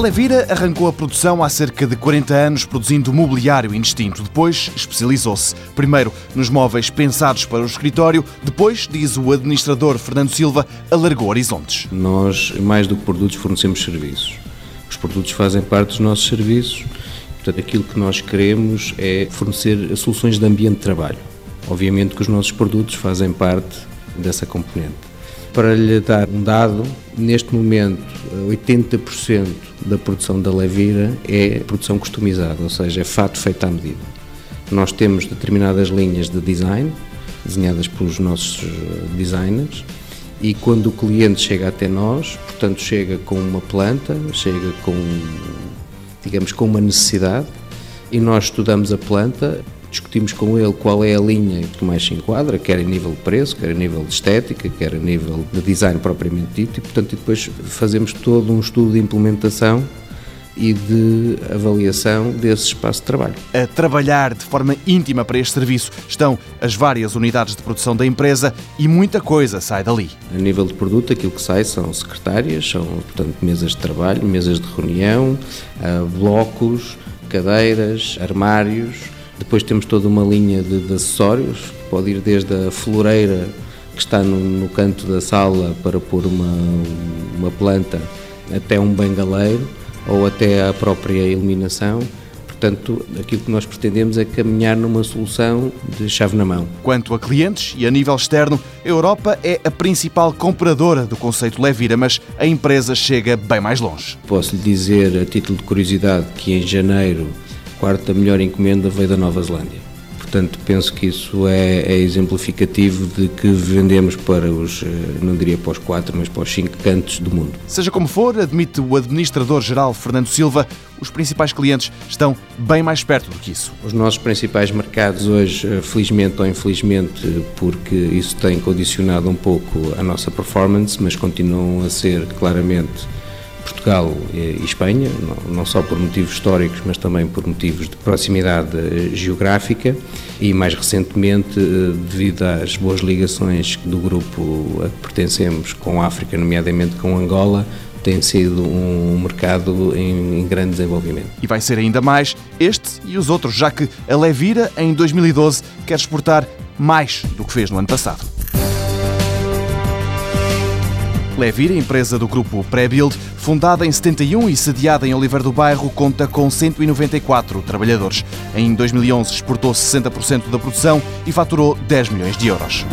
Levira arrancou a produção há cerca de 40 anos, produzindo mobiliário indistinto. Depois especializou-se. Primeiro nos móveis pensados para o escritório, depois, diz o administrador Fernando Silva, alargou horizontes. Nós, mais do que produtos, fornecemos serviços. Os produtos fazem parte dos nossos serviços. Portanto, aquilo que nós queremos é fornecer soluções de ambiente de trabalho. Obviamente que os nossos produtos fazem parte dessa componente. Para lhe dar um dado, neste momento 80% da produção da Levira é produção customizada, ou seja, é fato feito à medida. Nós temos determinadas linhas de design, desenhadas pelos nossos eh, designers, e quando o cliente chega até nós, portanto, chega com uma planta, chega com, digamos, com uma necessidade, e nós estudamos a planta, discutimos com ele qual é a linha que mais se enquadra, quer a nível de preço, quer a nível de estética, quer a nível de design propriamente dito, e portanto depois fazemos todo um estudo de implementação e de avaliação desse espaço de trabalho. A trabalhar de forma íntima para este serviço estão as várias unidades de produção da empresa e muita coisa sai dali. A nível de produto, aquilo que sai são secretárias, são portanto mesas de trabalho, mesas de reunião, ah, blocos, cadeiras, armários, depois temos toda uma linha de, de acessórios, pode ir desde a floreira que está no, no, canto da sala para pôr uma, uma planta, até um bengaleiro ou até a própria iluminação. Portanto, aquilo que nós pretendemos é caminhar numa solução de chave na mão. Quanto a clientes e a nível externo, a Europa é a principal compradora do conceito Levira, mas a empresa chega bem mais longe. Posso lhe dizer, a título de curiosidade, que em janeiro quarta melhor encomenda veio da Nova Zelândia. Portanto, penso que isso é, é, exemplificativo de que vendemos para os, eh, não diria para os quatro, mas para os cinco cantos do mundo. Seja como for, admite o administrador-geral Fernando Silva, os principais clientes estão bem mais perto do que isso. Os nossos principais mercados hoje, eh, felizmente ou infelizmente, porque isso tem condicionado um pouco a nossa performance, mas continuam a ser claramente Portugal e Espanha, não só por motivos históricos, mas também por motivos de proximidade eh, geográfica e, mais recentemente, eh, devido às boas ligações do grupo a que pertencemos com a África, nomeadamente com Angola, tem sido um mercado em, grande desenvolvimento. E vai ser ainda mais este e os outros, já que a Levira, em 2012, quer exportar mais do que fez no ano passado. Levir, empresa do grupo Prebuild, fundada em 71 e sediada em Oliver do Bairro, conta com 194 trabalhadores. Em 2011 exportou 60% da produção e faturou 10 milhões de euros.